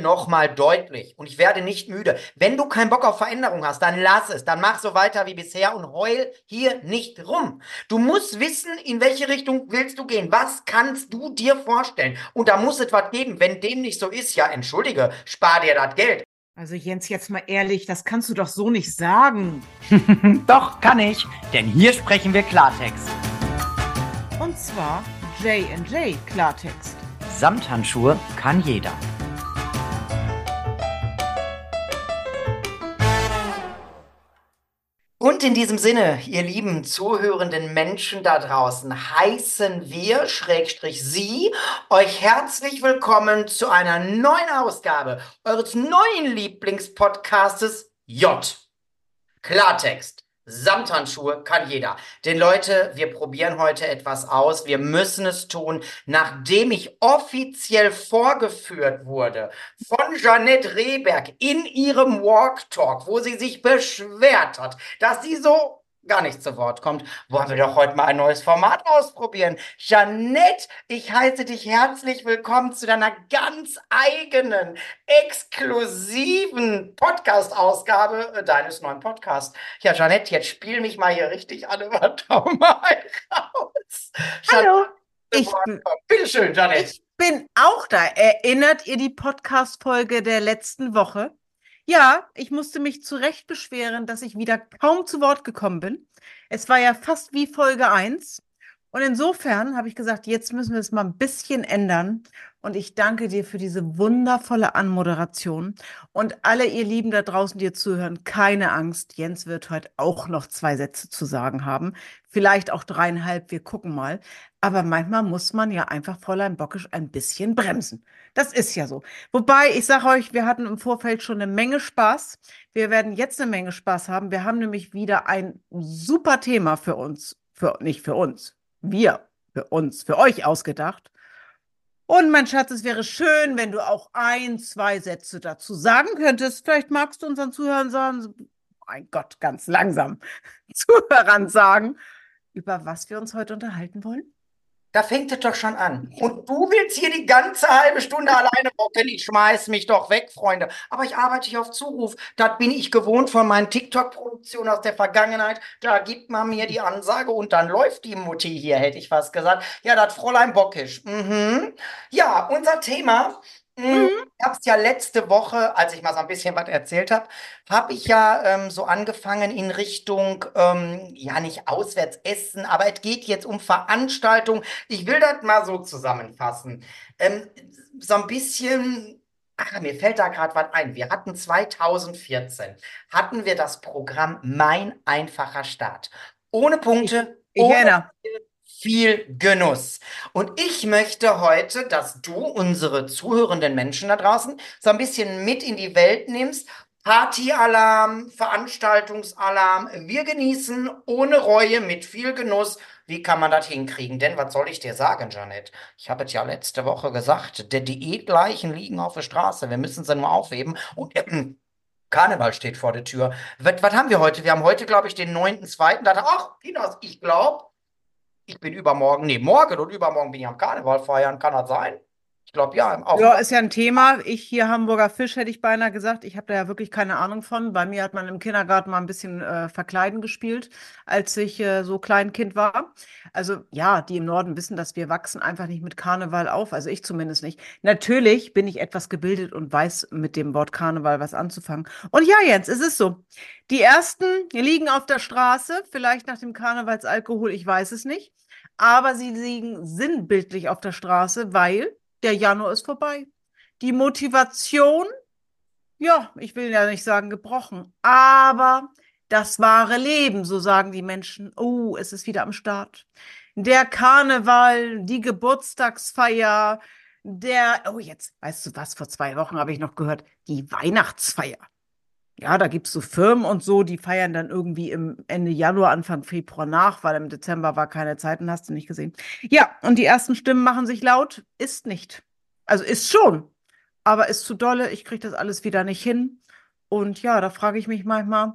nochmal deutlich und ich werde nicht müde. Wenn du keinen Bock auf Veränderung hast, dann lass es, dann mach so weiter wie bisher und heul hier nicht rum. Du musst wissen, in welche Richtung willst du gehen. Was kannst du dir vorstellen? Und da muss es was geben. Wenn dem nicht so ist, ja, entschuldige, spar dir das Geld. Also Jens, jetzt mal ehrlich, das kannst du doch so nicht sagen. doch, kann ich, denn hier sprechen wir Klartext. Und zwar J&J Klartext. Samthandschuhe kann jeder. Und in diesem Sinne, ihr lieben zuhörenden Menschen da draußen, heißen wir, Schrägstrich Sie, euch herzlich willkommen zu einer neuen Ausgabe eures neuen Lieblingspodcastes J. Klartext. Samthandschuhe kann jeder. Denn Leute, wir probieren heute etwas aus. Wir müssen es tun, nachdem ich offiziell vorgeführt wurde von Janette Rehberg in ihrem Walk Talk, wo sie sich beschwert hat, dass sie so gar nicht zu Wort kommt, wollen wir doch heute mal ein neues Format ausprobieren. Jeanette, ich heiße dich herzlich willkommen zu deiner ganz eigenen, exklusiven Podcast-Ausgabe äh, deines neuen Podcasts. Ja, Jeanette, jetzt spiel mich mal hier richtig alle mal raus. Hallo. Ich, Bitte schön, Jeanette. Ich bin auch da. Erinnert ihr die Podcast-Folge der letzten Woche? Ja, ich musste mich zu Recht beschweren, dass ich wieder kaum zu Wort gekommen bin. Es war ja fast wie Folge 1. Und insofern habe ich gesagt, jetzt müssen wir es mal ein bisschen ändern. Und ich danke dir für diese wundervolle Anmoderation. Und alle ihr Lieben da draußen, die ihr zuhören, keine Angst. Jens wird heute auch noch zwei Sätze zu sagen haben. Vielleicht auch dreieinhalb. Wir gucken mal. Aber manchmal muss man ja einfach Fräulein Bockisch ein bisschen bremsen. Das ist ja so. Wobei, ich sage euch, wir hatten im Vorfeld schon eine Menge Spaß. Wir werden jetzt eine Menge Spaß haben. Wir haben nämlich wieder ein super Thema für uns. Für, nicht für uns. Wir. Für uns. Für euch ausgedacht. Und mein Schatz, es wäre schön, wenn du auch ein, zwei Sätze dazu sagen könntest. Vielleicht magst du unseren Zuhörern sagen, mein Gott, ganz langsam, Zuhörern sagen, über was wir uns heute unterhalten wollen. Da fängt es doch schon an. Und du willst hier die ganze halbe Stunde alleine rocken. Ich schmeiß mich doch weg, Freunde. Aber ich arbeite hier auf Zuruf. Das bin ich gewohnt von meinen TikTok-Produktionen aus der Vergangenheit. Da gibt man mir die Ansage und dann läuft die Mutti hier, hätte ich fast gesagt. Ja, das Fräulein Bockisch. Mhm. Ja, unser Thema Mhm. Ich habe es ja letzte Woche, als ich mal so ein bisschen was erzählt habe, habe ich ja ähm, so angefangen in Richtung, ähm, ja nicht auswärts essen, aber es geht jetzt um Veranstaltungen. Ich will das mal so zusammenfassen. Ähm, so ein bisschen, ach, mir fällt da gerade was ein. Wir hatten 2014, hatten wir das Programm Mein einfacher Start. Ohne Punkte. Ich, ich ohne viel Genuss. Und ich möchte heute, dass du unsere zuhörenden Menschen da draußen so ein bisschen mit in die Welt nimmst. Partyalarm, Veranstaltungsalarm. Wir genießen ohne Reue, mit viel Genuss. Wie kann man das hinkriegen? Denn was soll ich dir sagen, Janet? Ich habe es ja letzte Woche gesagt, der Diätleichen liegen auf der Straße. Wir müssen sie nur aufheben. Und äh, Karneval steht vor der Tür. Was, was haben wir heute? Wir haben heute, glaube ich, den 9.2. Da, ach, Kinos, ich glaube, ich bin übermorgen, nee, morgen und übermorgen bin ich am Karneval feiern, kann das sein? Ich glaube, ja. Auch ja, ist ja ein Thema. Ich hier Hamburger Fisch, hätte ich beinahe gesagt. Ich habe da ja wirklich keine Ahnung von. Bei mir hat man im Kindergarten mal ein bisschen äh, Verkleiden gespielt, als ich äh, so Kleinkind war. Also ja, die im Norden wissen, dass wir wachsen einfach nicht mit Karneval auf. Also ich zumindest nicht. Natürlich bin ich etwas gebildet und weiß mit dem Wort Karneval was anzufangen. Und ja, Jens, es ist so. Die ersten liegen auf der Straße, vielleicht nach dem Karnevalsalkohol, ich weiß es nicht. Aber sie liegen sinnbildlich auf der Straße, weil der Januar ist vorbei. Die Motivation, ja, ich will ja nicht sagen gebrochen, aber das wahre Leben, so sagen die Menschen. Oh, es ist wieder am Start. Der Karneval, die Geburtstagsfeier, der, oh, jetzt, weißt du was, vor zwei Wochen habe ich noch gehört, die Weihnachtsfeier. Ja, da gibt es so Firmen und so, die feiern dann irgendwie im Ende Januar, Anfang Februar nach, weil im Dezember war keine Zeit und hast du nicht gesehen. Ja, und die ersten Stimmen machen sich laut, ist nicht. Also ist schon, aber ist zu dolle, ich kriege das alles wieder nicht hin. Und ja, da frage ich mich manchmal,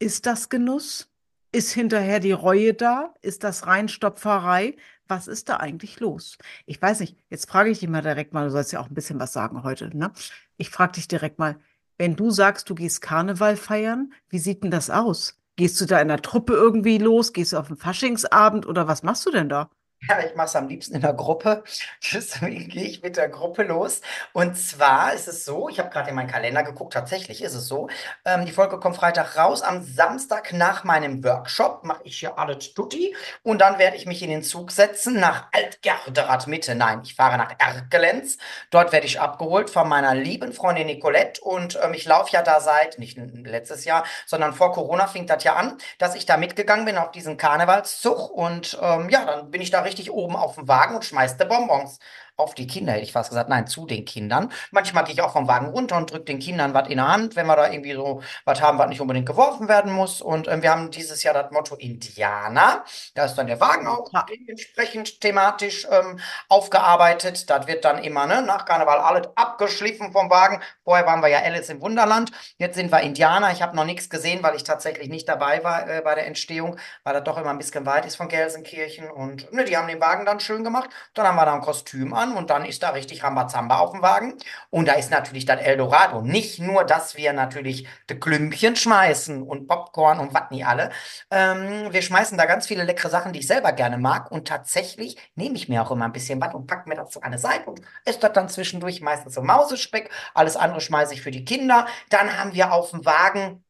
ist das Genuss? Ist hinterher die Reue da? Ist das Reinstopferei? Was ist da eigentlich los? Ich weiß nicht, jetzt frage ich dich mal direkt mal, du sollst ja auch ein bisschen was sagen heute, ne? ich frage dich direkt mal, wenn du sagst, du gehst Karneval feiern, wie sieht denn das aus? Gehst du da in der Truppe irgendwie los? Gehst du auf den Faschingsabend oder was machst du denn da? Ja, ich mache es am liebsten in der Gruppe. Deswegen gehe ich mit der Gruppe los. Und zwar ist es so, ich habe gerade in meinen Kalender geguckt, tatsächlich ist es so. Ähm, die Folge kommt Freitag raus. Am Samstag nach meinem Workshop mache ich hier alles tutti. Und dann werde ich mich in den Zug setzen nach Altgerderath Mitte. Nein, ich fahre nach Erkelenz. Dort werde ich abgeholt von meiner lieben Freundin Nicolette. Und ähm, ich laufe ja da seit, nicht letztes Jahr, sondern vor Corona fing das ja an, dass ich da mitgegangen bin auf diesen Karnevalszug. Und ähm, ja, dann bin ich da richtig richtig oben auf den Wagen und schmeißt die Bonbons auf die Kinder, hätte ich fast gesagt, nein, zu den Kindern. Manchmal gehe ich auch vom Wagen runter und drücke den Kindern was in der Hand, wenn wir da irgendwie so was haben, was nicht unbedingt geworfen werden muss. Und äh, wir haben dieses Jahr das Motto Indianer. Da ist dann der Wagen auch ja. entsprechend thematisch ähm, aufgearbeitet. Das wird dann immer ne, nach Karneval alles abgeschliffen vom Wagen. Vorher waren wir ja Alice im Wunderland. Jetzt sind wir Indianer. Ich habe noch nichts gesehen, weil ich tatsächlich nicht dabei war äh, bei der Entstehung, weil das doch immer ein bisschen weit ist von Gelsenkirchen. Und ne, die haben den Wagen dann schön gemacht. Dann haben wir da ein Kostüm an an und dann ist da richtig Rambazamba auf dem Wagen. Und da ist natürlich dann Eldorado. Nicht nur, dass wir natürlich die Klümpchen schmeißen und Popcorn und was nie alle. Ähm, wir schmeißen da ganz viele leckere Sachen, die ich selber gerne mag. Und tatsächlich nehme ich mir auch immer ein bisschen was und packe mir das so eine Seite und esse das dann zwischendurch meistens so Mausespeck. Alles andere schmeiße ich für die Kinder. Dann haben wir auf dem Wagen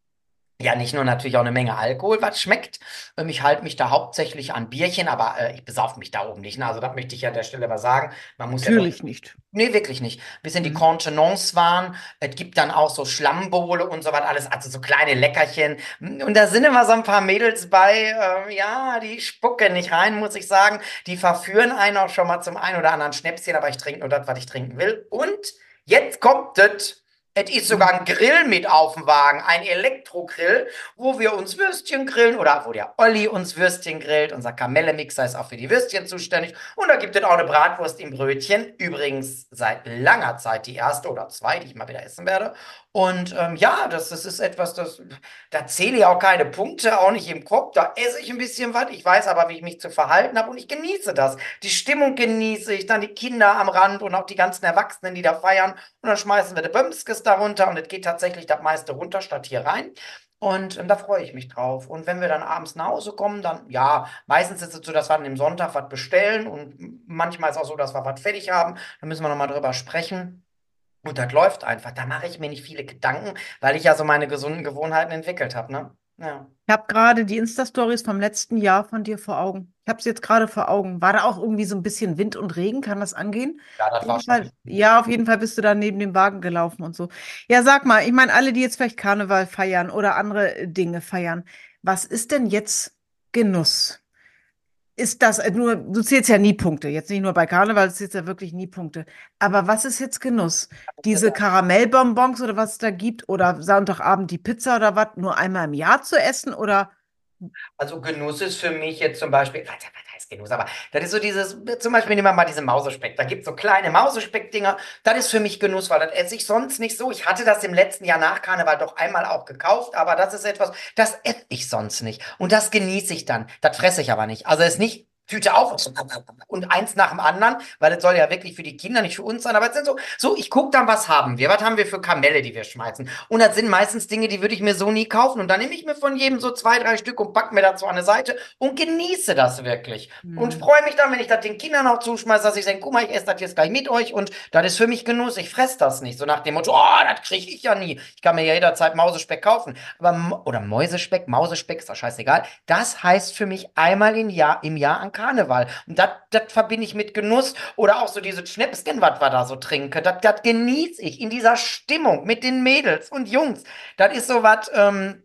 ja, nicht nur natürlich auch eine Menge Alkohol, was schmeckt. Ähm, ich halte mich da hauptsächlich an Bierchen, aber äh, ich besaufe mich da oben nicht. Ne? Also das möchte ich ja an der Stelle mal sagen. Man muss Natürlich ja doch, nicht. Nee, wirklich nicht. Bis in die mhm. Contenance waren. Es gibt dann auch so Schlammbowle und so was alles, also so kleine Leckerchen. Und da sind immer so ein paar Mädels bei, äh, ja, die spucken nicht rein, muss ich sagen. Die verführen einen auch schon mal zum einen oder anderen Schnäpschen, aber ich trinke nur das, was ich trinken will. Und jetzt kommt das es ist sogar ein Grill mit auf dem Wagen, ein Elektrogrill, wo wir uns Würstchen grillen oder wo der Olli uns Würstchen grillt. Unser Kamelle-Mixer ist auch für die Würstchen zuständig. Und da gibt es auch eine Bratwurst im Brötchen. Übrigens seit langer Zeit die erste oder zwei, die ich mal wieder essen werde. Und ähm, ja, das, das ist etwas, das, da zähle ich auch keine Punkte, auch nicht im Kopf. Da esse ich ein bisschen was. Ich weiß aber, wie ich mich zu verhalten habe und ich genieße das. Die Stimmung genieße ich, dann die Kinder am Rand und auch die ganzen Erwachsenen, die da feiern. Und dann schmeißen wir die Bömskes darunter und es geht tatsächlich das meiste runter statt hier rein. Und ähm, da freue ich mich drauf. Und wenn wir dann abends nach Hause kommen, dann, ja, meistens ist es so, dass wir an dem Sonntag was bestellen und manchmal ist es auch so, dass wir was fertig haben. Da müssen wir nochmal drüber sprechen. Und das läuft einfach. Da mache ich mir nicht viele Gedanken, weil ich ja so meine gesunden Gewohnheiten entwickelt habe, ne? Ja. Ich habe gerade die Insta-Stories vom letzten Jahr von dir vor Augen. Ich habe sie jetzt gerade vor Augen. War da auch irgendwie so ein bisschen Wind und Regen? Kann das angehen? Ja, das war schon. Ja, auf jeden Fall bist du da neben dem Wagen gelaufen und so. Ja, sag mal, ich meine, alle, die jetzt vielleicht Karneval feiern oder andere Dinge feiern, was ist denn jetzt Genuss? Ist das äh, nur, du zählst ja nie Punkte, jetzt nicht nur bei Karneval, du zählst ja wirklich nie Punkte. Aber was ist jetzt Genuss? Diese Karamellbonbons oder was es da gibt oder Sonntagabend die Pizza oder was, nur einmal im Jahr zu essen oder? Also Genuss ist für mich jetzt zum Beispiel, heißt Genuss, aber das ist so dieses, zum Beispiel nehmen wir mal diesen Mausespeck. Da gibt es so kleine Mausespeck-Dinger. Das ist für mich Genuss, weil das esse ich sonst nicht so. Ich hatte das im letzten Jahr nach Karneval doch einmal auch gekauft, aber das ist etwas, das esse ich sonst nicht. Und das genieße ich dann. Das fresse ich aber nicht. Also es ist nicht Tüte auf und eins nach dem anderen, weil das soll ja wirklich für die Kinder, nicht für uns sein. Aber es sind so, so, ich gucke dann, was haben wir? Was haben wir für Kamelle, die wir schmeißen? Und das sind meistens Dinge, die würde ich mir so nie kaufen. Und dann nehme ich mir von jedem so zwei, drei Stück und packe mir dazu an eine Seite und genieße das wirklich. Mhm. Und freue mich dann, wenn ich das den Kindern auch zuschmeiße, dass ich sage, guck mal, ich esse das jetzt gleich mit euch und das ist für mich Genuss. Ich fresse das nicht. So nach dem Motto, oh, das kriege ich ja nie. Ich kann mir ja jederzeit Mausespeck kaufen. Aber, oder Mäusespeck, Mausespeck, ist doch scheißegal. Das heißt für mich einmal im Jahr, im Jahr an Karneval. Und das verbinde ich mit Genuss. Oder auch so diese Schnäpschen, was wir da so trinken. Das genieße ich in dieser Stimmung mit den Mädels und Jungs. Das ist so was, ähm,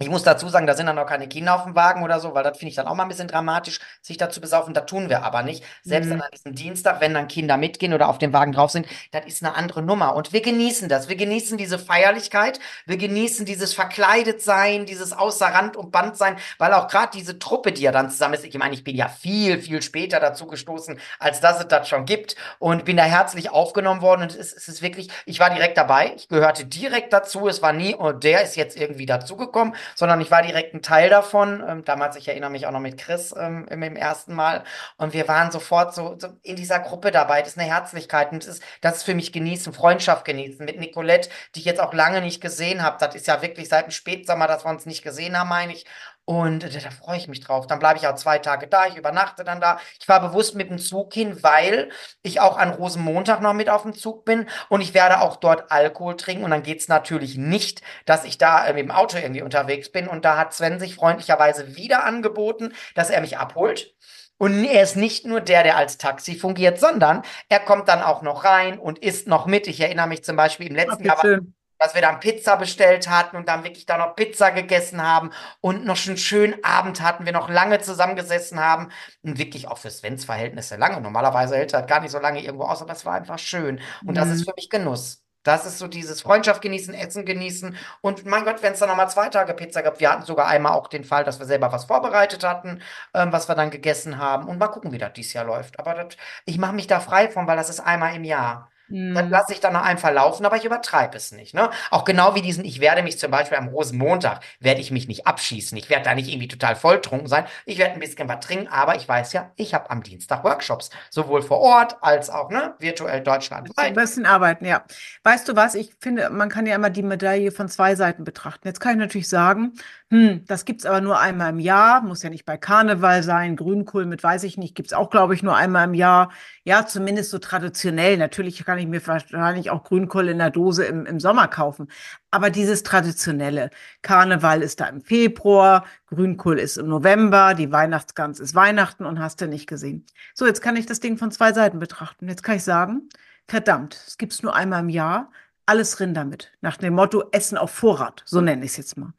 ich muss dazu sagen, da sind dann auch keine Kinder auf dem Wagen oder so, weil das finde ich dann auch mal ein bisschen dramatisch, sich dazu besaufen. Das tun wir aber nicht. Selbst mhm. an diesem Dienstag, wenn dann Kinder mitgehen oder auf dem Wagen drauf sind, das ist eine andere Nummer. Und wir genießen das. Wir genießen diese Feierlichkeit. Wir genießen dieses Verkleidetsein, dieses außer Rand und Band sein, weil auch gerade diese Truppe, die ja dann zusammen ist, ich meine, ich bin ja viel, viel später dazu gestoßen, als dass es das schon gibt und bin da herzlich aufgenommen worden. Und es, es ist wirklich, ich war direkt dabei. Ich gehörte direkt dazu. Es war nie, oh, der ist jetzt irgendwie dazugekommen sondern ich war direkt ein Teil davon. Ähm, damals, ich erinnere mich auch noch mit Chris ähm, im, im ersten Mal. Und wir waren sofort so, so in dieser Gruppe dabei. Das ist eine Herzlichkeit. Und das ist, das ist für mich genießen, Freundschaft genießen. Mit Nicolette, die ich jetzt auch lange nicht gesehen habe. Das ist ja wirklich seit dem Spätsommer, dass wir uns nicht gesehen haben, meine ich. Und äh, da freue ich mich drauf. Dann bleibe ich auch zwei Tage da. Ich übernachte dann da. Ich fahre bewusst mit dem Zug hin, weil ich auch an Rosenmontag noch mit auf dem Zug bin. Und ich werde auch dort Alkohol trinken. Und dann geht es natürlich nicht, dass ich da äh, mit dem Auto irgendwie unterwegs bin. Und da hat Sven sich freundlicherweise wieder angeboten, dass er mich abholt. Und er ist nicht nur der, der als Taxi fungiert, sondern er kommt dann auch noch rein und isst noch mit. Ich erinnere mich zum Beispiel im letzten Jahr. Dass wir dann Pizza bestellt hatten und dann wirklich da noch Pizza gegessen haben und noch einen schönen Abend hatten, wir noch lange zusammengesessen haben und wirklich auch für Svens Verhältnisse lange. Normalerweise hält er gar nicht so lange irgendwo aus, aber es war einfach schön und mhm. das ist mhm. für mich Genuss. Das ist so dieses Freundschaft genießen, Essen genießen. Und mein Gott, wenn es dann nochmal zwei Tage Pizza gab, wir hatten sogar einmal auch den Fall, dass wir selber was vorbereitet hatten, ähm, was wir dann gegessen haben. Und mal gucken, wie das dieses Jahr läuft. Aber das, ich mache mich da frei von, weil das ist einmal im Jahr. Das mhm. lasse ich dann noch einfach laufen, aber ich übertreibe es nicht. Ne? Auch genau wie diesen, ich werde mich zum Beispiel am Rosenmontag, werde ich mich nicht abschießen. Ich werde da nicht irgendwie total volltrunken sein. Ich werde ein bisschen was trinken, aber ich weiß ja, ich habe am Dienstag Workshops. Sowohl vor Ort als auch ne, virtuell deutschlandweit. Ein bisschen arbeiten, ja. Weißt du was, ich finde, man kann ja immer die Medaille von zwei Seiten betrachten. Jetzt kann ich natürlich sagen, hm, das gibt's aber nur einmal im Jahr, muss ja nicht bei Karneval sein, Grünkohl mit weiß ich nicht, gibt's auch, glaube ich, nur einmal im Jahr. Ja, zumindest so traditionell. Natürlich kann ich mir wahrscheinlich auch Grünkohl in der Dose im, im Sommer kaufen. Aber dieses traditionelle, Karneval ist da im Februar, Grünkohl ist im November, die Weihnachtsgans ist Weihnachten und hast du nicht gesehen. So, jetzt kann ich das Ding von zwei Seiten betrachten. Jetzt kann ich sagen, verdammt, es gibt's nur einmal im Jahr, alles rin damit. Nach dem Motto Essen auf Vorrat, so nenne ich es jetzt mal.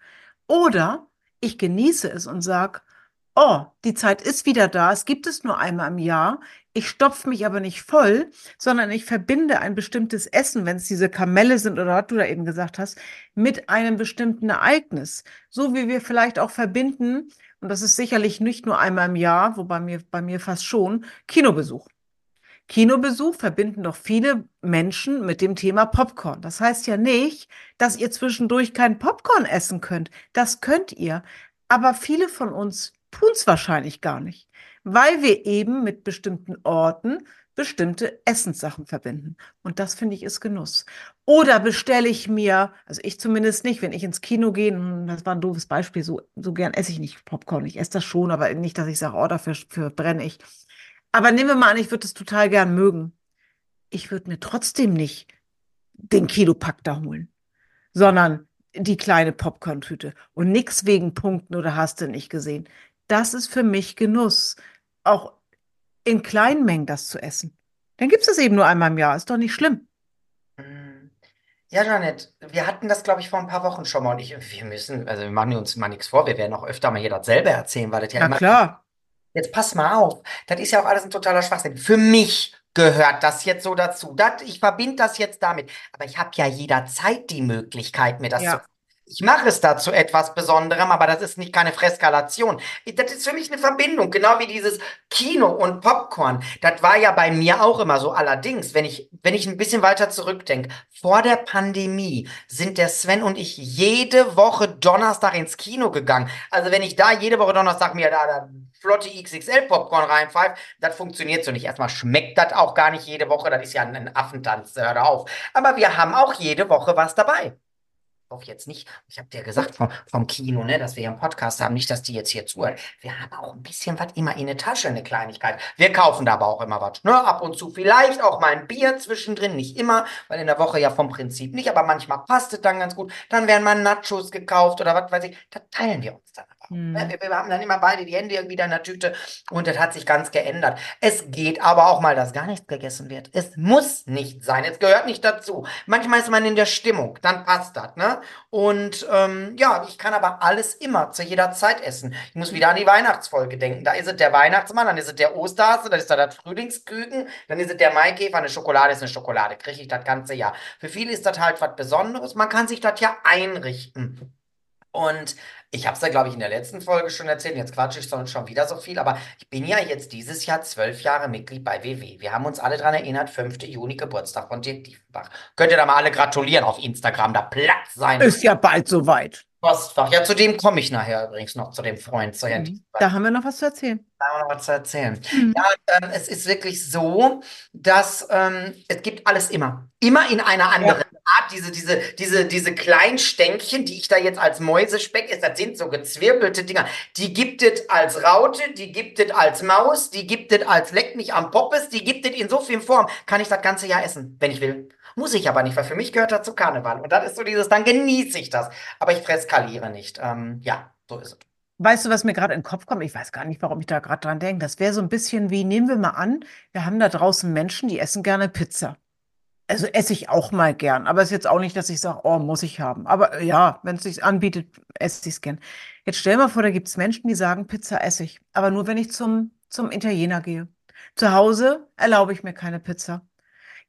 Oder ich genieße es und sage, oh, die Zeit ist wieder da, es gibt es nur einmal im Jahr. Ich stopfe mich aber nicht voll, sondern ich verbinde ein bestimmtes Essen, wenn es diese Kamelle sind oder was du da eben gesagt hast, mit einem bestimmten Ereignis. So wie wir vielleicht auch verbinden, und das ist sicherlich nicht nur einmal im Jahr, wobei mir, bei mir fast schon, Kinobesuch. Kinobesuch verbinden doch viele Menschen mit dem Thema Popcorn. Das heißt ja nicht, dass ihr zwischendurch kein Popcorn essen könnt. Das könnt ihr. Aber viele von uns tun es wahrscheinlich gar nicht, weil wir eben mit bestimmten Orten bestimmte Essenssachen verbinden. Und das finde ich ist Genuss. Oder bestelle ich mir, also ich zumindest nicht, wenn ich ins Kino gehe, das war ein doofes Beispiel, so, so gern esse ich nicht Popcorn. Ich esse das schon, aber nicht, dass ich sage, oh, dafür, dafür brenne ich. Aber nehmen wir mal an, ich würde es total gern mögen. Ich würde mir trotzdem nicht den Kilopack da holen, sondern die kleine Popcorn-Tüte und nichts wegen Punkten oder hast du nicht gesehen. Das ist für mich Genuss, auch in kleinen Mengen das zu essen. Dann gibt es das eben nur einmal im Jahr, ist doch nicht schlimm. Mm. Ja, Janet, wir hatten das, glaube ich, vor ein paar Wochen schon mal und ich, wir müssen, also wir machen uns mal nichts vor, wir werden auch öfter mal hier dasselbe erzählen, weil das ja Na immer klar. Jetzt pass mal auf. Das ist ja auch alles ein totaler Schwachsinn. Für mich gehört das jetzt so dazu. Das, ich verbinde das jetzt damit. Aber ich habe ja jederzeit die Möglichkeit, mir das Ja. zu. Ich mache es da zu etwas Besonderem, aber das ist nicht keine Freskalation. Das ist für mich eine Verbindung, genau wie dieses Kino und Popcorn. Das war ja bei mir auch immer so. Allerdings, wenn ich, wenn ich ein bisschen weiter zurückdenke, vor der Pandemie sind der Sven und ich jede Woche Donnerstag ins Kino gegangen. Also wenn ich da jede Woche Donnerstag mir da, da flotte XXL-Popcorn reinpfeift, das funktioniert so nicht. Erstmal schmeckt das auch gar nicht jede Woche, das ist ja ein Affentanz, hör auf. Aber wir haben auch jede Woche was dabei. Auch jetzt nicht, ich habe dir gesagt vom, vom Kino, ne, dass wir hier einen Podcast haben, nicht, dass die jetzt hier zuhören. Wir haben auch ein bisschen was immer in der Tasche, eine Kleinigkeit. Wir kaufen da aber auch immer was, ne, ab und zu vielleicht auch mal ein Bier zwischendrin, nicht immer, weil in der Woche ja vom Prinzip nicht, aber manchmal passt es dann ganz gut. Dann werden mal Nachos gekauft oder was weiß ich, da teilen wir uns dann hm. Wir, wir, haben dann immer beide die Hände irgendwie da in der Tüte und das hat sich ganz geändert. Es geht aber auch mal, dass gar nichts gegessen wird. Es muss nicht sein. Es gehört nicht dazu. Manchmal ist man in der Stimmung, dann passt das, ne? Und ähm, ja, ich kann aber alles immer zu jeder Zeit essen. Ich muss wieder an die Weihnachtsfolge denken. Da ist es der Weihnachtsmann, dann ist es der Osterhase, dann ist da das Frühlingsküken, dann ist es der Maikäfer, eine Schokolade ist eine Schokolade. Kriege ich das ganze Jahr. Für viele ist das halt was Besonderes. Man kann sich das ja einrichten. Und ich habe es ja, glaube ich, in der letzten Folge schon erzählt. Jetzt quatsche ich schon wieder so viel, aber ich bin ja jetzt dieses Jahr zwölf Jahre Mitglied bei WW. Wir haben uns alle daran erinnert, 5. Juni Geburtstag von Dirk Diefenbach. Könnt ihr da mal alle gratulieren auf Instagram, da Platz sein. Ist ja bald soweit. Postfach. Ja, zu dem komme ich nachher übrigens noch, zu dem Freund, zu Herrn Mhm. Da haben wir noch was zu erzählen. Da haben wir noch was zu erzählen. Mhm. Ja, ähm, es ist wirklich so, dass ähm, es gibt alles immer. Immer in einer anderen Art. Diese, diese, diese, diese kleinen Stänkchen, die ich da jetzt als Mäusespeck esse, das sind so gezwirbelte Dinger. Die gibt es als Raute, die gibt es als Maus, die gibt es als Leck mich am Poppes, die gibt es in so vielen Formen. Kann ich das ganze Jahr essen, wenn ich will. Muss ich aber nicht, weil für mich gehört das zu Karneval. Und das ist so dieses, dann genieße ich das. Aber ich freskaliere nicht. Ähm, ja, so ist es. Weißt du, was mir gerade in den Kopf kommt? Ich weiß gar nicht, warum ich da gerade dran denke. Das wäre so ein bisschen wie, nehmen wir mal an, wir haben da draußen Menschen, die essen gerne Pizza. Also esse ich auch mal gern, aber es ist jetzt auch nicht, dass ich sage, oh, muss ich haben. Aber ja, wenn es sich anbietet, esse ich es gern. Jetzt stell mal vor, da gibt es Menschen, die sagen, Pizza esse ich, aber nur wenn ich zum, zum Italiener gehe. Zu Hause erlaube ich mir keine Pizza.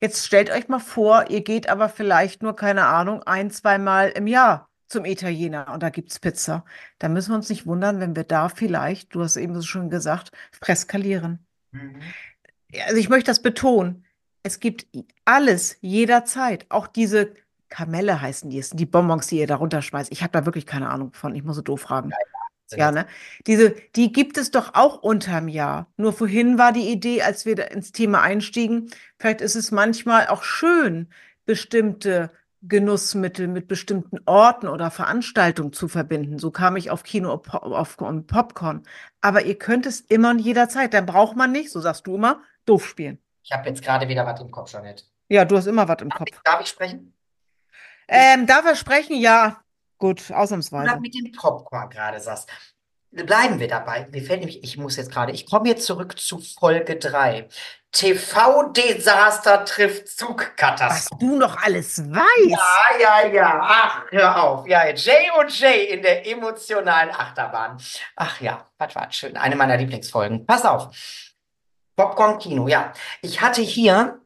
Jetzt stellt euch mal vor, ihr geht aber vielleicht nur, keine Ahnung, ein, zweimal im Jahr zum Italiener und da gibt's Pizza. Da müssen wir uns nicht wundern, wenn wir da vielleicht, du hast eben so schon gesagt, freskalieren. Mhm. Also ich möchte das betonen. Es gibt alles jederzeit. Auch diese Kamelle heißen die, es sind die Bonbons, die ihr da runterschmeißt. Ich habe da wirklich keine Ahnung von. Ich muss so doof fragen. Sind Ja, jetzt- ne? Diese, die gibt es doch auch unterm Jahr. Nur vorhin war die Idee, als wir da ins Thema einstiegen, vielleicht ist es manchmal auch schön, bestimmte Genussmittel mit bestimmten Orten oder Veranstaltungen zu verbinden. So kam ich auf Kino, auf Popcorn. Aber ihr könnt es immer und jederzeit. Dann braucht man nicht, so sagst du immer, doof spielen. Ich habe jetzt gerade wieder was im Kopf, Jeanette. Ja, du hast immer was im Kopf. Darf ich sprechen? Ähm, darf er sprechen? Ja. Gut, ausnahmsweise. mit dem Popcorn gerade sagst. Bleiben wir dabei. Mir fällt nämlich, ich muss jetzt gerade, ich komme jetzt zurück zu Folge 3. TV-Desaster trifft Was Zugkatastrophe. du noch alles weißt. Ah, ja, ja. Ach, hör auf. Ja, Jay und Jay in der emotionalen Achterbahn. Ach ja, was war schön. Eine meiner Lieblingsfolgen. Pass auf. Popcorn Kino, ja. Ich hatte hier,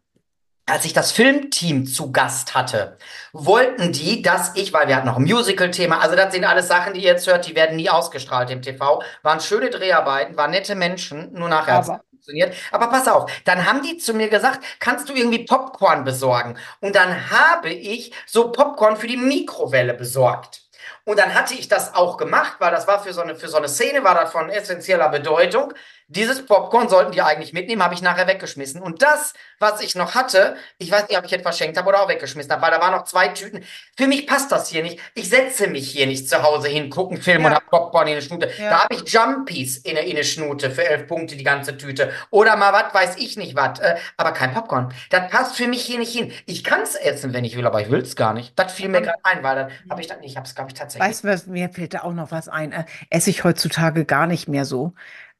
als ich das Filmteam zu Gast hatte, wollten die, dass ich, weil wir hatten noch ein Musical-Thema, also das sind alles Sachen, die ihr jetzt hört, die werden nie ausgestrahlt im TV, waren schöne Dreharbeiten, waren nette Menschen, nur nachher Aber- funktioniert. Aber pass auf, dann haben die zu mir gesagt, kannst du irgendwie Popcorn besorgen? Und dann habe ich so Popcorn für die Mikrowelle besorgt. Und dann hatte ich das auch gemacht, weil das war für so eine, für so eine Szene, war das von essentieller Bedeutung. Dieses Popcorn sollten die eigentlich mitnehmen, habe ich nachher weggeschmissen. Und das, was ich noch hatte, ich weiß nicht, ob ich jetzt verschenkt habe oder auch weggeschmissen habe, weil da waren noch zwei Tüten. Für mich passt das hier nicht. Ich setze mich hier nicht zu Hause hin, gucken Film Ja. und hab Popcorn in eine Schnute. Ja. Da habe ich Jumpies in eine Schnute für elf Punkte, die ganze Tüte. Oder mal was, weiß ich nicht was. Äh, aber kein Popcorn. Das passt für mich hier nicht hin. Ich kann es essen, wenn ich will, aber ich will es gar nicht. Das fiel mir gerade ein, weil dann habe ich dann, ich habe es, glaube ich, tatsächlich. Weißt du was, mir fällt da auch noch was ein. Äh, esse ich heutzutage gar nicht mehr so.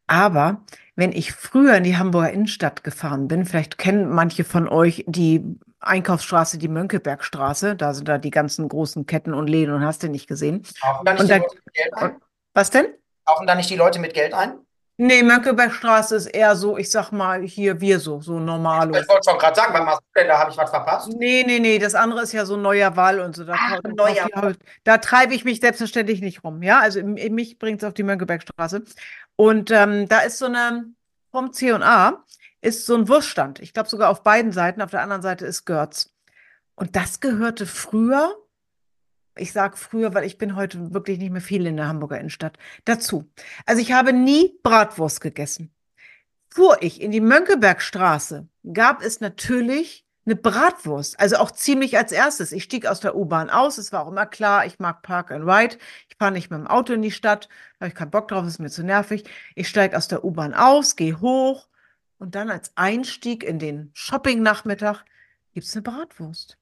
Aber wenn ich früher in die Hamburger Innenstadt gefahren bin, vielleicht kennen manche von euch die Einkaufsstraße, die Mönckebergstraße, da sind da die ganzen großen Ketten und Läden und hast du nicht gesehen. Kaufen da nicht Und die da- Leute mit Geld ein? Was denn? Kaufen da nicht die Leute mit Geld ein? Nee, Mönckebergstraße ist eher so, ich sag mal, hier wir so, so normalo. Ich wollte schon gerade sagen, du denn? Da habe ich was verpasst. Nee, nee, nee, das andere ist ja so neuer Wall und so. Da, Ach, da, treibe ich mich selbstverständlich nicht rum. Ja, also mich bringt es auf die Mönckebergstraße. Und ähm, da ist so eine, vom C&A ist so ein Wurststand. Ich glaube sogar auf beiden Seiten. Auf der anderen Seite ist Görz. Und das gehörte früher, ich sage früher, weil ich bin heute wirklich nicht mehr viel in der Hamburger Innenstadt, dazu. Also ich habe nie Bratwurst gegessen. Fuhr ich in die Mönckebergstraße, gab es natürlich eine Bratwurst, also auch ziemlich als erstes. Ich stieg aus der U-Bahn aus, es war auch immer klar, ich mag Park and Ride. Ich fahre nicht mit dem Auto in die Stadt, da habe ich keinen Bock drauf, ist mir zu nervig. Ich steige aus der U-Bahn aus, gehe hoch und dann als Einstieg in den Shopping-Nachmittag gibt's eine Bratwurst.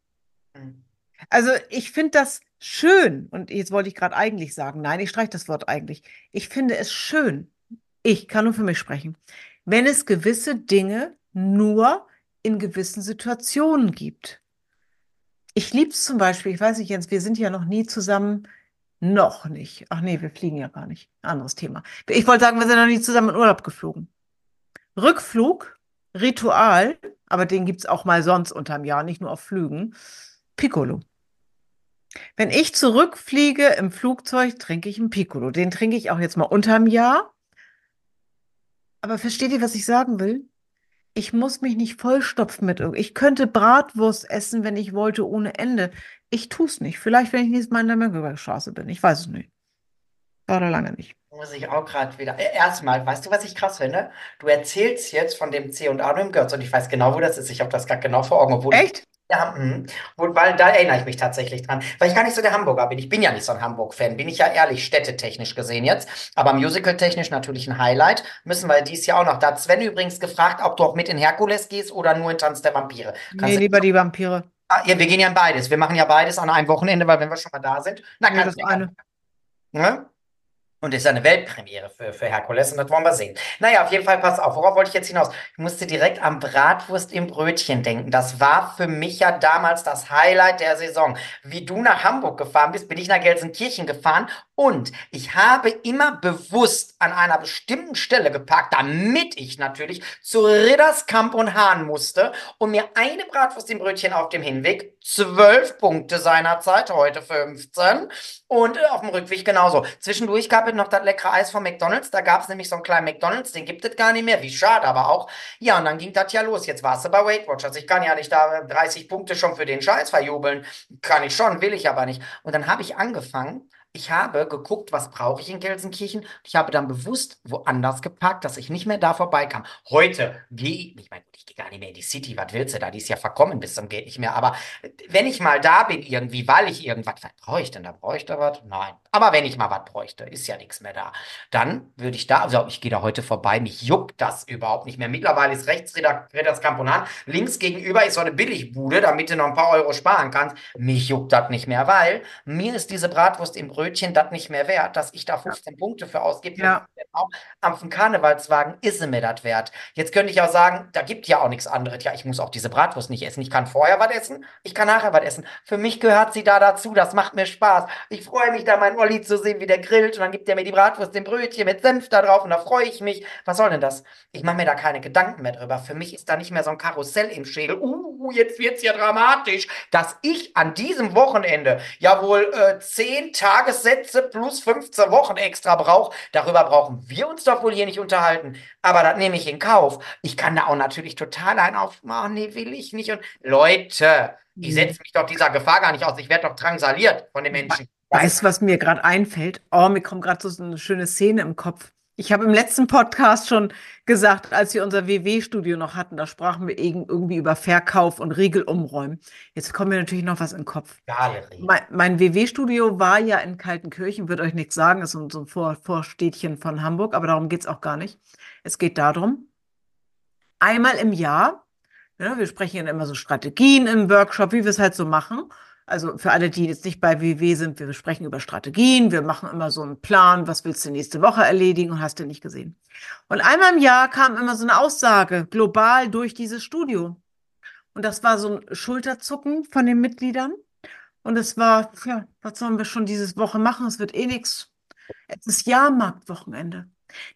Hm. Also ich finde das schön und jetzt wollte ich gerade eigentlich sagen, nein, ich streiche das Wort eigentlich. Ich finde es schön, ich kann nur für mich sprechen, wenn es gewisse Dinge nur in gewissen Situationen gibt. Ich liebe es zum Beispiel, ich weiß nicht, Jens, wir sind ja noch nie zusammen, noch nicht. Ach nee, wir fliegen ja gar nicht. Anderes Thema. Ich wollte sagen, wir sind noch nie zusammen in Urlaub geflogen. Rückflug, Ritual, aber den gibt's auch mal sonst unterm Jahr, nicht nur auf Flügen. Piccolo. Wenn ich zurückfliege im Flugzeug, trinke ich einen Piccolo. Den trinke ich auch jetzt mal unterm Jahr. Aber versteht ihr, was ich sagen will? ich muss mich nicht vollstopfen mit irgend. Ich könnte Bratwurst essen, wenn ich wollte, ohne Ende. Ich tue es nicht. Vielleicht, wenn ich nächstes Mal in der Mönckebergstraße bin. Ich weiß es nicht. War da lange nicht. Muss ich auch gerade wieder. Äh, Erstmal, weißt du, was ich krass finde? Du erzählst jetzt von dem C und A im Götz und ich weiß genau, wo das ist. Ich habe das gerade genau vor Augen. Obwohl Echt? Ja, mh. Wo- weil da erinnere ich mich tatsächlich dran. Weil ich gar nicht so der Hamburger bin. Ich bin ja nicht so ein Hamburg-Fan, bin ich ja ehrlich, städtetechnisch gesehen jetzt. Aber musical-technisch natürlich ein Highlight. Müssen wir dies Jahr auch noch. Da hat Sven übrigens gefragt, ob du auch mit in Herkules gehst oder nur in Tanz der Vampire. Nee, Kannst du- lieber die Vampire. Ah, ja, wir gehen ja in beides. Wir machen ja beides an einem Wochenende, weil wenn wir schon mal da sind, Nee, kannst das du eine. Ne? Und ist ja eine Weltpremiere für, für Herkules und das wollen wir sehen. Naja, auf jeden Fall, pass auf, worauf wollte ich jetzt hinaus? Ich musste direkt an Bratwurst im Brötchen denken. Das war für mich ja damals das Highlight der Saison. Wie du nach Hamburg gefahren bist, bin ich nach Gelsenkirchen gefahren und ich habe immer bewusst an einer bestimmten Stelle geparkt, damit ich natürlich zu Ridderskamp und Hahn musste und mir eine Bratwurst im Brötchen auf dem Hinweg, zwölf Punkte seinerzeit, heute 15 und äh, auf dem Rückweg genauso. Zwischendurch gab es noch das leckere Eis von McDonald's. Da gab es nämlich so einen kleinen McDonald's, den gibt es gar nicht mehr. Wie schade, aber auch. Ja, und dann ging das ja los. Jetzt warst du bei Weight Watchers. Ich kann ja nicht da 30 Punkte schon für den Scheiß verjubeln. Kann ich schon, will ich aber nicht. Und dann habe ich angefangen. Ich habe geguckt, was brauche ich in Gelsenkirchen. Ich habe dann bewusst woanders geparkt, dass ich nicht mehr da vorbeikam. Heute gehe ich, ich meine, ich gehe gar nicht mehr in die City. Was willst du da? Die ist ja verkommen bis zum geht nicht mehr. Aber wenn ich mal da bin irgendwie, weil ich irgendwas, was brauche ich denn da? Brauche ich da was? Nein. Aber wenn ich mal was bräuchte, ist ja nichts mehr da. Dann würde ich da, also ich gehe da heute vorbei, mich juckt das überhaupt nicht mehr. Mittlerweile ist rechts Ritters Camponan, links gegenüber ist so eine Billigbude, damit du noch ein paar Euro sparen kannst. Mich juckt das nicht mehr, weil mir ist diese Bratwurst im Brötchen das nicht mehr wert, dass ich da 15 Punkte für ausgebe. Ja. Am Karnevalswagen ist sie mir das wert. Jetzt könnte ich auch sagen, da gibt ja auch nichts anderes. Ja, ich muss auch diese Bratwurst nicht essen. Ich kann vorher was essen, ich kann nachher was essen. Für mich gehört sie da dazu. Das macht mir Spaß. Ich freue mich da, meinen Olli zu sehen, wie der grillt. Und dann gibt er mir die Bratwurst, den Brötchen mit Senf da drauf. Und da freue ich mich. Was soll denn das? Ich mache mir da keine Gedanken mehr drüber. Für mich ist da nicht mehr so ein Karussell im Schädel. Uh, jetzt wird's ja dramatisch, dass ich an diesem Wochenende ja wohl äh, 10 Tagessätze plus 15 Wochen extra brauche. Darüber brauchen wir uns doch wohl hier nicht unterhalten. Aber das nehme ich in Kauf. Ich kann da auch natürlich total einen aufmachen. Nee, will ich nicht. Und Leute, ich setze mich doch dieser Gefahr gar nicht aus. Ich werde doch drangsaliert von den Menschen. Weißt du, was mir gerade einfällt? Oh, mir kommt gerade so eine schöne Szene im Kopf. Ich habe im letzten Podcast schon gesagt, als wir unser WW-Studio noch hatten, da sprachen wir irgend- irgendwie über Verkauf und Riegel umräumen. Jetzt kommt mir natürlich noch was in den Kopf. Galerie. Mein, mein WW-Studio war ja in Kaltenkirchen, wird euch nichts sagen, ist so, ein Vor Vorstädtchen von Hamburg, aber darum geht es auch gar nicht. Es geht darum, einmal im Jahr, ja, wir sprechen ja immer so Strategien im Workshop, wie wir es halt so machen. Also für alle, die jetzt nicht bei WW sind, wir sprechen über Strategien, wir machen immer so einen Plan, was willst du nächste Woche erledigen und hast du nicht gesehen. Und einmal im Jahr kam immer so eine Aussage global durch dieses Studio. Und das war so ein Schulterzucken von den Mitgliedern. Und es war, ja, was sollen wir schon diese Woche machen? Es wird eh nichts. Es ist Jahrmarktwochenende.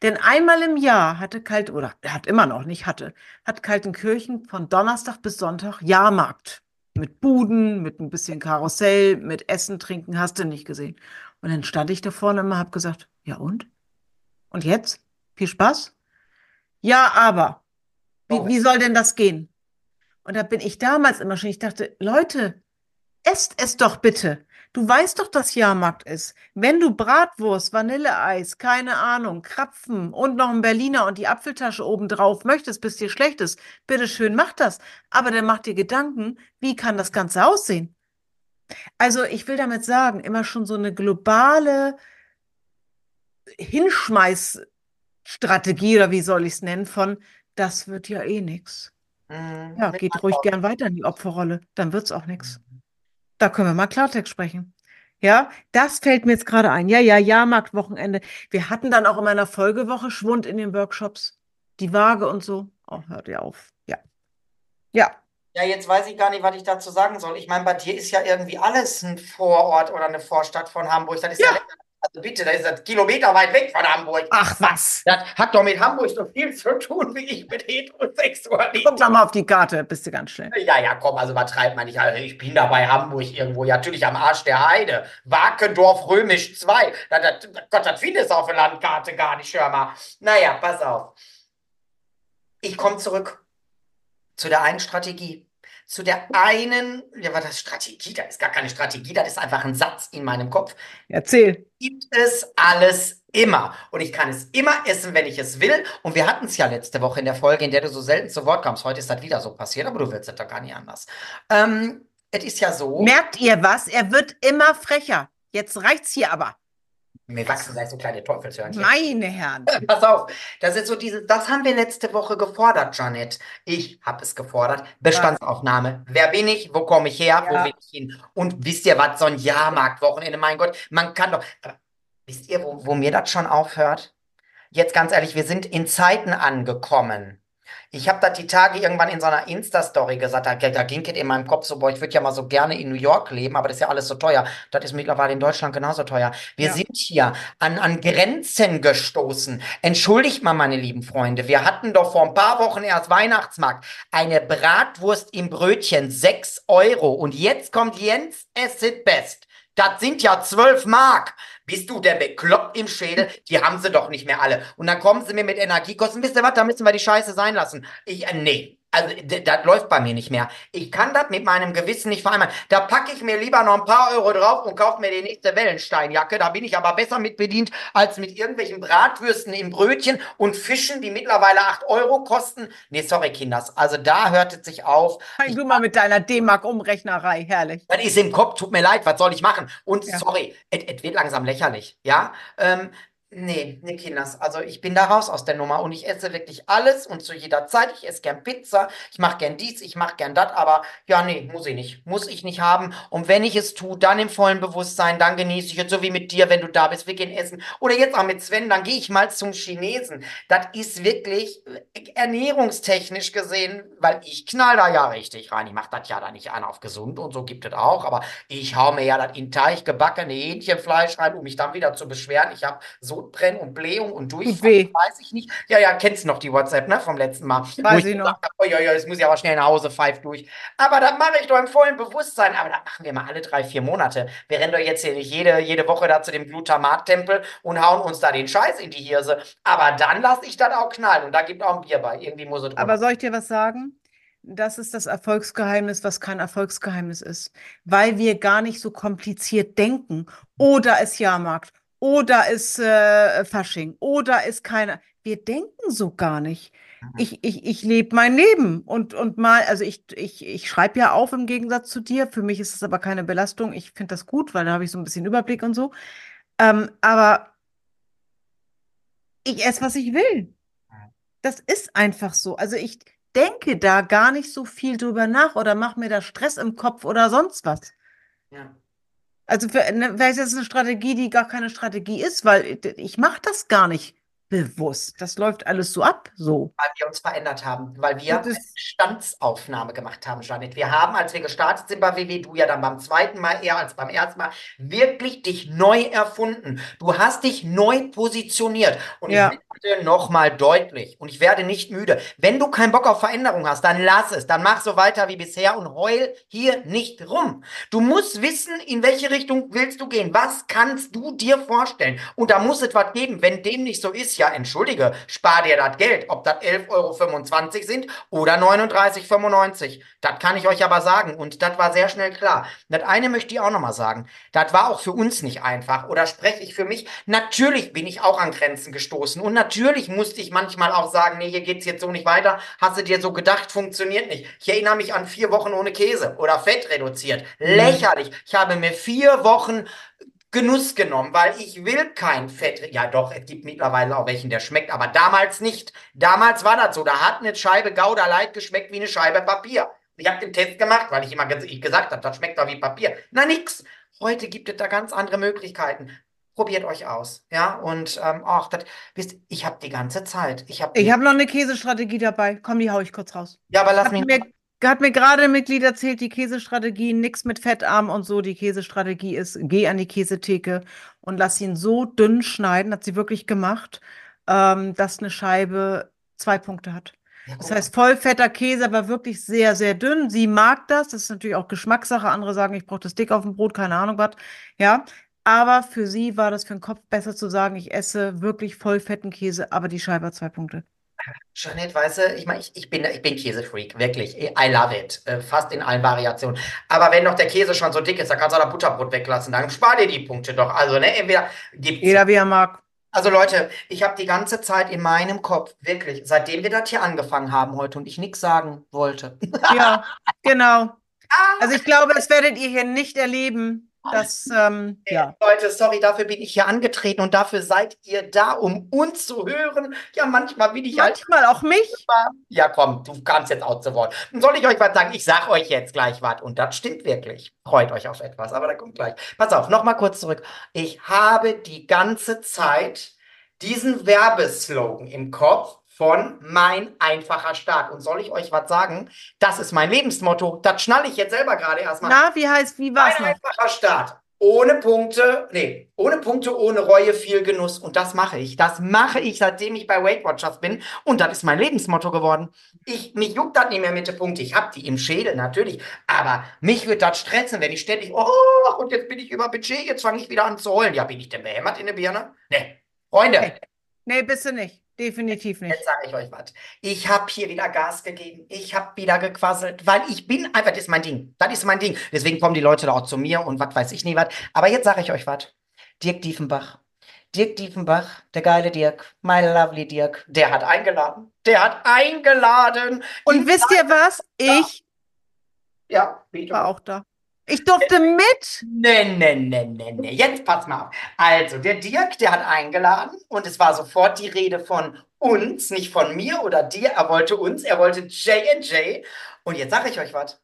Denn einmal im Jahr hatte Kalt, oder er hat immer noch nicht, hatte, hat Kaltenkirchen von Donnerstag bis Sonntag Jahrmarkt. Mit Buden, mit ein bisschen Karussell, mit Essen, Trinken, hast du nicht gesehen. Und dann stand ich da vorne immer, hab gesagt, ja und? Und jetzt? Viel Spaß? Ja, aber. Wie, wie soll denn das gehen? Und da bin ich damals immer schon, ich dachte, Leute, esst es doch bitte. Du weißt doch, dass Jahrmarkt ist. Wenn du Bratwurst, Vanilleeis, keine Ahnung, Krapfen und noch ein Berliner und die Apfeltasche obendrauf möchtest, bis dir schlecht ist, bitteschön, mach das. Aber dann mach dir Gedanken, wie kann das Ganze aussehen? Also ich will damit sagen, immer schon so eine globale Hinschmeißstrategie oder wie soll ich es nennen, von das wird ja eh nix. Mhm. Ja, geht ruhig gern weiter in die Opferrolle, dann wird's auch nichts. Da können wir mal Klartext sprechen. Ja, das fällt mir jetzt gerade ein. Ja, ja, Jahrmarktwochenende. Wir hatten dann auch in meiner Folgewoche Schwund in den Workshops. Die Waage und so. Oh, hört ihr auf. Ja. Ja. Ja, jetzt weiß ich gar nicht, was ich dazu sagen soll. Ich meine, bei dir ist ja irgendwie alles ein Vorort oder eine Vorstadt von Hamburg. Das ist ja, Ja. Also bitte, das ist das Kilometer weit weg von Hamburg. Ach was. Das hat doch mit Hamburg so viel zu tun, wie ich mit Heterosexualität. Guck doch mal auf die Karte, bist du ganz schnell. Ja, ja, komm, also übertreibt man nicht. Also ich bin da bei Hamburg irgendwo, ja, natürlich am Arsch der Heide. Wakendorf Römisch 2. Da, da, Gott, das findest du auf der Landkarte gar nicht, hör mal. Naja, pass auf. Ich komme zurück. zu der einen Strategie. Zu der einen, ja, was das Strategie? Das ist gar keine Strategie, das ist einfach ein Satz in meinem Kopf. Erzähl. Gibt es alles immer. Und ich kann es immer essen, wenn ich es will. Und wir hatten es ja letzte Woche in der Folge, in der du so selten zu Wort kamst. Heute ist das wieder so passiert, aber du willst es doch gar nicht anders. Ähm, es ist ja so. Merkt ihr was? Er wird immer frecher. Jetzt reicht's hier aber. Mir wachsen gleich so kleine Teufelshörnchen. Meine Herren. Pass auf, das ist so diese, das haben wir letzte Woche gefordert, Janet. Ich habe es gefordert. Bestandsaufnahme. Wer bin ich? Wo komme ich her? Wo Ja. will ich hin? Und wisst ihr was? So ein Jahrmarktwochenende, mein Gott, man kann doch. Wisst ihr, wo, wo mir das schon aufhört? Jetzt ganz ehrlich, wir sind in Zeiten angekommen. Ich habe das die Tage irgendwann in so einer Insta-Story gesagt, da, da ging es in meinem Kopf so, boah, ich würde ja mal so gerne in New York leben, aber das ist ja alles so teuer. Das ist mittlerweile in Deutschland genauso teuer. Wir Ja. sind hier an, an Grenzen gestoßen. Entschuldigt mal, meine lieben Freunde, wir hatten doch vor ein paar Wochen erst Weihnachtsmarkt. Eine Bratwurst im Brötchen, 6 Euro. Und jetzt kommt Jens Acid Best. Das sind ja 12 Mark. Bist du denn bekloppt im Schädel? Die haben sie doch nicht mehr alle. Und dann kommen sie mir mit Energiekosten. Wisst ihr was? Da müssen wir die Scheiße sein lassen. Ich, äh, nee. Also, das läuft bei mir nicht mehr. Ich kann das mit meinem Gewissen nicht vereinbaren. Da packe ich mir lieber noch ein paar Euro drauf und kaufe mir die nächste Wellensteinjacke. Da bin ich aber besser mit bedient, als mit irgendwelchen Bratwürsten im Brötchen und Fischen, die mittlerweile 8 Euro kosten. Nee, sorry, Kinders. Also, da hört es sich auf. Fang du mal mit deiner D-Mark-Umrechnerei. Herrlich. Das ist im Kopf, tut mir leid, was soll ich machen? Und Ja. sorry, es wird langsam lächerlich, ja? Ähm, nee, nee, Kinders, also ich bin da raus aus der Nummer und ich esse wirklich alles und zu jeder Zeit. Ich esse gern Pizza, ich mache gern dies, ich mache gern das, aber ja, nee, muss ich nicht. Muss ich nicht haben. Und wenn ich es tue, dann im vollen Bewusstsein, dann genieße ich es, so wie mit dir, wenn du da bist, wir gehen essen. Oder jetzt auch mit Sven, dann gehe ich mal zum Chinesen. Das ist wirklich äh, ernährungstechnisch gesehen, weil ich knall da ja richtig rein. Ich mache das ja da nicht an auf gesund und so gibt es auch, aber ich hau mir ja das in Teig gebackene Hähnchenfleisch rein, um mich dann wieder zu beschweren. Ich habe Sodbrennen und Blähung und Durchfall, weh. weiß ich nicht. Ja, ja, kennst noch die WhatsApp, ne, vom letzten Mal. Weiß ich noch. habe, oh, ja, ja, jetzt muss ich aber schnell nach Hause, pfeif durch. Aber das mache ich doch im vollen Bewusstsein. Aber das machen wir mal alle drei, vier Monate. Wir rennen doch jetzt hier nicht jede, jede Woche da zu dem Glutamat-Tempel und hauen uns da den Scheiß in die Hirse. Aber dann lasse ich das auch knallen. Und da gibt auch ein Bier bei. Irgendwie muss es Aber soll ich dir was sagen? Das ist das Erfolgsgeheimnis, was kein Erfolgsgeheimnis ist, weil wir gar nicht so kompliziert denken. Oder ist Jahrmarkt, oder ist äh, Fasching, oder ist keiner. Wir denken so gar nicht. Ich, ich, ich lebe mein Leben und, und mal, also ich, ich, ich schreibe ja auf im Gegensatz zu dir. Für mich ist es aber keine Belastung. Ich finde das gut, weil da habe ich so ein bisschen Überblick und so. Ähm, aber ich esse, was ich will. Das ist einfach so. Also ich denke da gar nicht so viel drüber nach oder mache mir da Stress im Kopf oder sonst was. Ja. Also für, ne, vielleicht ist es eine Strategie, die gar keine Strategie ist, weil ich mache das gar nicht bewusst. Das läuft alles so ab, so. Weil wir uns verändert haben, weil wir eine Bestandsaufnahme gemacht haben, Janet. Wir haben, als wir gestartet sind bei WW, du ja dann beim zweiten Mal eher als beim ersten Mal, wirklich dich neu erfunden. Du hast dich neu positioniert. Und Ja. ich sage nochmal deutlich, und ich werde nicht müde, wenn du keinen Bock auf Veränderung hast, dann lass es, dann mach so weiter wie bisher und heul hier nicht rum. Du musst wissen, in welche Richtung willst du gehen. Was kannst du dir vorstellen? Und da muss es was geben. Wenn dem nicht so ist, ja, entschuldige, spar dir das Geld. Ob das 11,25 Euro sind oder 39,95. Das kann ich euch aber sagen. Und das war sehr schnell klar. Das eine möchte ich auch nochmal sagen. Das war auch für uns nicht einfach. Oder spreche ich für mich? Natürlich bin ich auch an Grenzen gestoßen. Und natürlich musste ich manchmal auch sagen, nee, hier geht's jetzt so nicht weiter. Hast du dir so gedacht, funktioniert nicht. Ich erinnere mich an vier Wochen ohne Käse oder Fett reduziert. Lächerlich. Ich habe mir vier Wochen Genuss genommen, weil ich will kein Fett. Ja, doch, es gibt mittlerweile auch welchen, der schmeckt, aber damals nicht. Damals war das so. Da hat eine Scheibe Gouda Light geschmeckt wie eine Scheibe Papier. Ich habe den Test gemacht, weil ich immer ich gesagt habe, das schmeckt doch wie Papier. Na nix. Heute gibt es da ganz andere Möglichkeiten. Probiert euch aus, ja. Und ähm, ach, das, wisst, ich habe die ganze Zeit. Ich habe. Ich habe noch eine Käsestrategie dabei. Komm, die hau ich kurz raus. Ja, aber lass Hat mich. mir, hat mir gerade ein Mitglied erzählt, die Käsestrategie, nix mit Fettarm und so. Die Käsestrategie ist, geh an die Käsetheke und lass ihn so dünn schneiden, hat sie wirklich gemacht, ähm, dass eine Scheibe zwei Punkte hat. Ja, Das heißt, vollfetter Käse, aber wirklich sehr, sehr dünn. Sie mag das. Das ist natürlich auch Geschmackssache. Andere sagen, ich brauche das dick auf dem Brot, keine Ahnung was. Ja. Aber für sie war das für den Kopf besser zu sagen, ich esse wirklich vollfetten Käse, aber die Scheibe hat zwei Punkte. Jeanette, weißt du, ich meine, ich, ich bin, ich bin Käsefreak, wirklich. I love it. Äh, Fast in allen Variationen. Aber wenn doch der Käse schon so dick ist, dann kannst du auch das Butterbrot weglassen. Dann spar dir die Punkte doch. Also, ne, entweder gibt's. Jeder wie er mag. Also Leute, ich habe die ganze Zeit in meinem Kopf, wirklich, seitdem wir das hier angefangen haben heute und ich nichts sagen wollte. Ja, genau. Also ich glaube, das werdet ihr hier nicht erleben. Das, ähm, ja. Leute, sorry, dafür bin ich hier angetreten und dafür seid ihr da, um uns zu hören. Ja, manchmal bin ich halt. Manchmal auch mich. Ja, komm, du kannst jetzt auch zu Wort. Dann soll ich euch was sagen? Ich sag euch jetzt gleich was. Und das stimmt wirklich. Freut euch auf etwas, aber da kommt gleich. Pass auf, nochmal kurz zurück. Ich habe die ganze Zeit diesen Werbeslogan im Kopf von mein einfacher Start. Und soll ich euch was sagen? Das ist mein Lebensmotto. Das schnalle ich jetzt selber gerade erstmal. Na, wie heißt, wie war's Mein noch? einfacher Start. Ohne Punkte, nee, ohne Punkte, ohne Reue, viel Genuss. Und das mache ich. Das mache ich, seitdem ich bei Weight Watchers bin. Und das ist mein Lebensmotto geworden. Ich, mich juckt das nicht mehr mit den Punkten. Ich habe die im Schädel, natürlich. Aber mich wird das stressen, wenn ich ständig, oh, und jetzt bin ich über Budget, jetzt fange ich wieder an zu heulen. Ja, bin ich denn behämmert in der Birne? Nee. Freunde, Nee. Nee, bist du nicht. Definitiv nicht. Jetzt sage ich euch was. Ich habe hier wieder Gas gegeben. Ich habe wieder gequasselt, weil ich bin einfach, das ist mein Ding. Das ist mein Ding. Deswegen kommen die Leute da auch zu mir und was weiß ich nie was. Aber jetzt sage ich euch was. Dirk Diefenbach. Dirk Diefenbach, der geile Dirk, my lovely Dirk, der hat eingeladen. Der hat eingeladen. Und wisst ihr was? Ich Ja, war auch da. Ich durfte mit. Nee, nee, nee, nee, nee. Jetzt pass mal auf. Also, der Dirk, der hat eingeladen und es war sofort die Rede von uns, nicht von mir oder dir. Er wollte uns, er wollte J&J. Und jetzt sage ich euch was.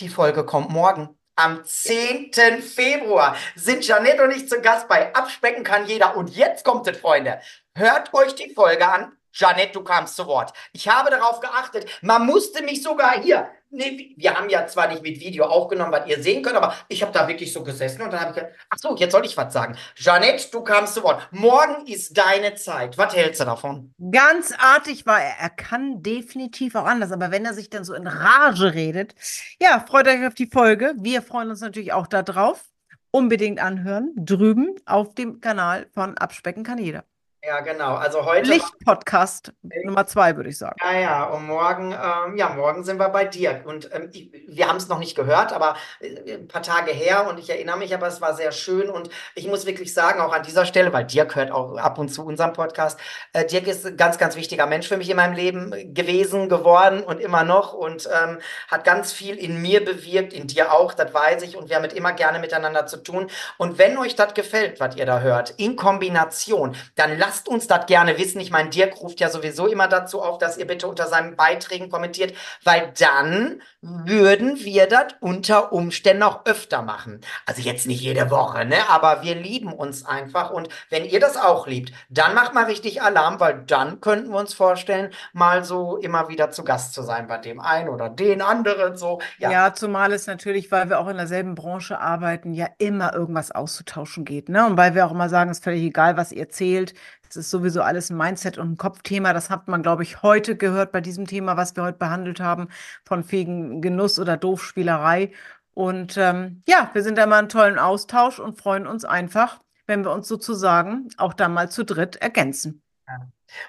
Die Folge kommt morgen. Am 10. Februar sind Janette und ich zu Gast bei Abspecken kann jeder. Und jetzt kommt es, Freunde. Hört euch die Folge an. Janette, du kamst zu Wort. Ich habe darauf geachtet. Man musste mich sogar hier. Nee, wir haben ja zwar nicht mit Video aufgenommen, was ihr sehen könnt, aber ich habe da wirklich so gesessen und dann habe ich gedacht, ach so, jetzt soll ich was sagen. Janette, du kamst zu Wort. Morgen ist deine Zeit. Was hältst du davon? Ganz artig war er. Er kann definitiv auch anders, aber wenn er sich dann so in Rage redet, ja, freut euch auf die Folge. Wir freuen uns natürlich auch darauf. Unbedingt anhören, drüben auf dem Kanal von Abspecken kann jeder. Ja, genau. Also heute. Licht-Podcast Nummer zwei, würde ich sagen. Ja, ja, und morgen, ähm, ja, morgen sind wir bei dir. Und ähm, ich, wir haben es noch nicht gehört, aber äh, ein paar Tage her und ich erinnere mich, aber es war sehr schön. Und ich muss wirklich sagen, auch an dieser Stelle, weil Dirk hört auch ab und zu unserem Podcast, äh, Dirk ist ein ganz, ganz wichtiger Mensch für mich in meinem Leben gewesen, geworden und immer noch und ähm, hat ganz viel in mir bewirkt, in dir auch, das weiß ich. Und wir haben immer gerne miteinander zu tun. Und wenn euch das gefällt, was ihr da hört, in Kombination, dann lasst uns das gerne wissen. Ich meine, Dirk ruft ja sowieso immer dazu auf, dass ihr bitte unter seinen Beiträgen kommentiert, weil dann würden wir das unter Umständen auch öfter machen. Also jetzt nicht jede Woche, ne? Aber wir lieben uns einfach. Und wenn ihr das auch liebt, dann macht mal richtig Alarm, weil dann könnten wir uns vorstellen, mal so immer wieder zu Gast zu sein bei dem einen oder den anderen. So, ja. Ja, zumal es natürlich, weil wir auch in derselben Branche arbeiten, ja immer irgendwas auszutauschen geht. Ne? Und weil wir auch immer sagen, es ist völlig egal, was ihr erzählt. Es ist sowieso alles ein Mindset- und ein Kopfthema. Das hat man, glaube ich, heute gehört bei diesem Thema, was wir heute behandelt haben, von wegen Genuss oder Doofspielerei. Und ähm, ja, wir sind da immer einen tollen Austausch und freuen uns einfach, wenn wir uns sozusagen auch da mal zu dritt ergänzen.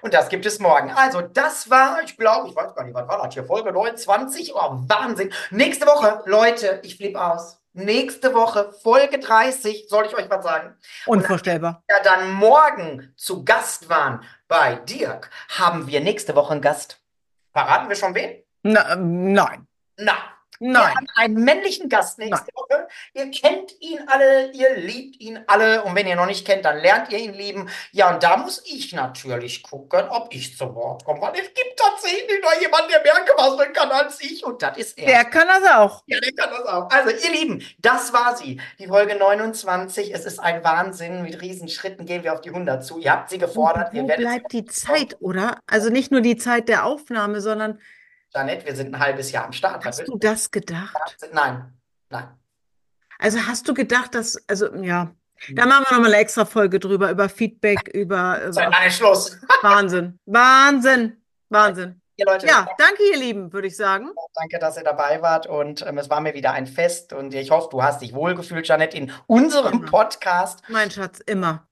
Und das gibt es morgen. Also, das war, ich glaube, ich weiß gar nicht, was war das hier? Folge 29. Oh, Wahnsinn. Nächste Woche, Leute, ich flippe aus. Nächste Woche, Folge 30, soll ich euch was sagen? Unvorstellbar. Ja, dann morgen zu Gast waren bei Dirk, haben wir nächste Woche einen Gast. Verraten wir schon wen? Na, ähm, nein, Na, wir nein. haben einen männlichen Gast nächste Woche. Ihr kennt ihn alle, ihr liebt ihn alle. Und wenn ihr noch nicht kennt, dann lernt ihr ihn lieben. Ja, und da muss ich natürlich gucken, ob ich zu Wort komme. Weil es gibt tatsächlich noch jemanden, der mehr quasseln kann als ich. Und das ist er. Der kann das auch. Ja, der kann das auch. Also, ihr Lieben, das war sie. Die Folge 29. Es ist ein Wahnsinn. Mit Riesenschritten gehen wir auf die 100 zu. Ihr habt sie gefordert. Wo Wir werden bleibt die Zeit, oder? Also nicht nur die Zeit der Aufnahme, sondern Janette, wir sind ein halbes Jahr am Start. hast du das gedacht? Nein, nein. Also hast du gedacht, dass, also ja, da machen wir nochmal eine extra Folge drüber, über Feedback, über, über nein, Schluss. Wahnsinn, Wahnsinn, Wahnsinn. Ihr Leute, Ja, danke ihr Lieben, würde ich sagen. danke, dass ihr dabei wart und ähm, es war mir wieder ein Fest und ich hoffe, du hast dich wohlgefühlt, Janette, in unserem Immer. Podcast. Mein Schatz, immer.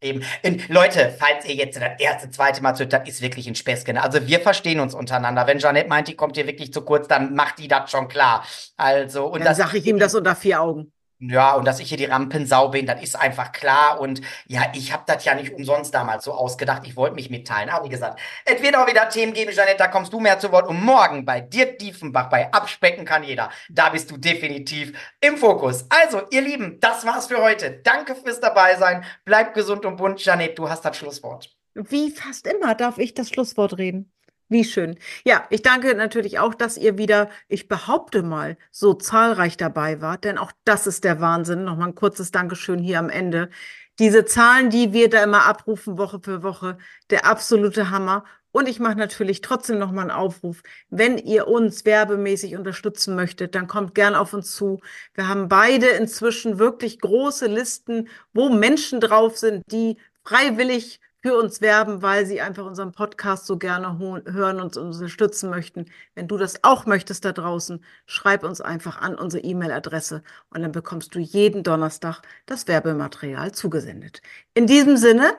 Eben. Und Leute, falls ihr jetzt das erste, zweite Mal zuhört, das ist wirklich ein Späßchen. Also wir verstehen uns untereinander. Wenn Janette meint, die kommt hier wirklich zu kurz, dann macht die das schon klar. Also, und Dann sage ich ihm das unter vier Augen. Ja, und dass ich hier die Rampensau bin, das ist einfach klar. Und ja, ich habe das ja nicht umsonst damals so ausgedacht. Ich wollte mich mitteilen. Aber wie gesagt, es wird auch wieder Themen geben, Janette, da kommst du mehr zu Wort. Und morgen bei dir Diefenbach, bei Abspecken kann jeder. Da bist du definitiv im Fokus. Also, ihr Lieben, das war's für heute. Danke fürs dabei sein. Bleibt gesund und bunt. Janette, du hast das Schlusswort. Wie fast immer darf ich das Schlusswort reden. Wie schön. Ja, ich danke natürlich auch, dass ihr wieder, ich behaupte mal, so zahlreich dabei wart, denn auch das ist der Wahnsinn. Nochmal ein kurzes Dankeschön hier am Ende. Diese Zahlen, die wir da immer abrufen, Woche für Woche, der absolute Hammer. Und ich mache natürlich trotzdem nochmal einen Aufruf. Wenn ihr uns werbemäßig unterstützen möchtet, dann kommt gern auf uns zu. Wir haben beide inzwischen wirklich große Listen, wo Menschen drauf sind, die freiwillig für uns werben, weil sie einfach unseren Podcast so gerne hören und uns unterstützen möchten. Wenn du das auch möchtest da draußen, schreib uns einfach an unsere E-Mail-Adresse und dann bekommst du jeden Donnerstag das Werbematerial zugesendet. In diesem Sinne,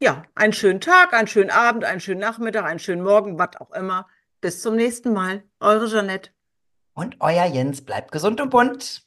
ja, einen schönen Tag, einen schönen Abend, einen schönen Nachmittag, einen schönen Morgen, was auch immer. Bis zum nächsten Mal. Eure Jeanette. Und euer Jens bleibt gesund und bunt.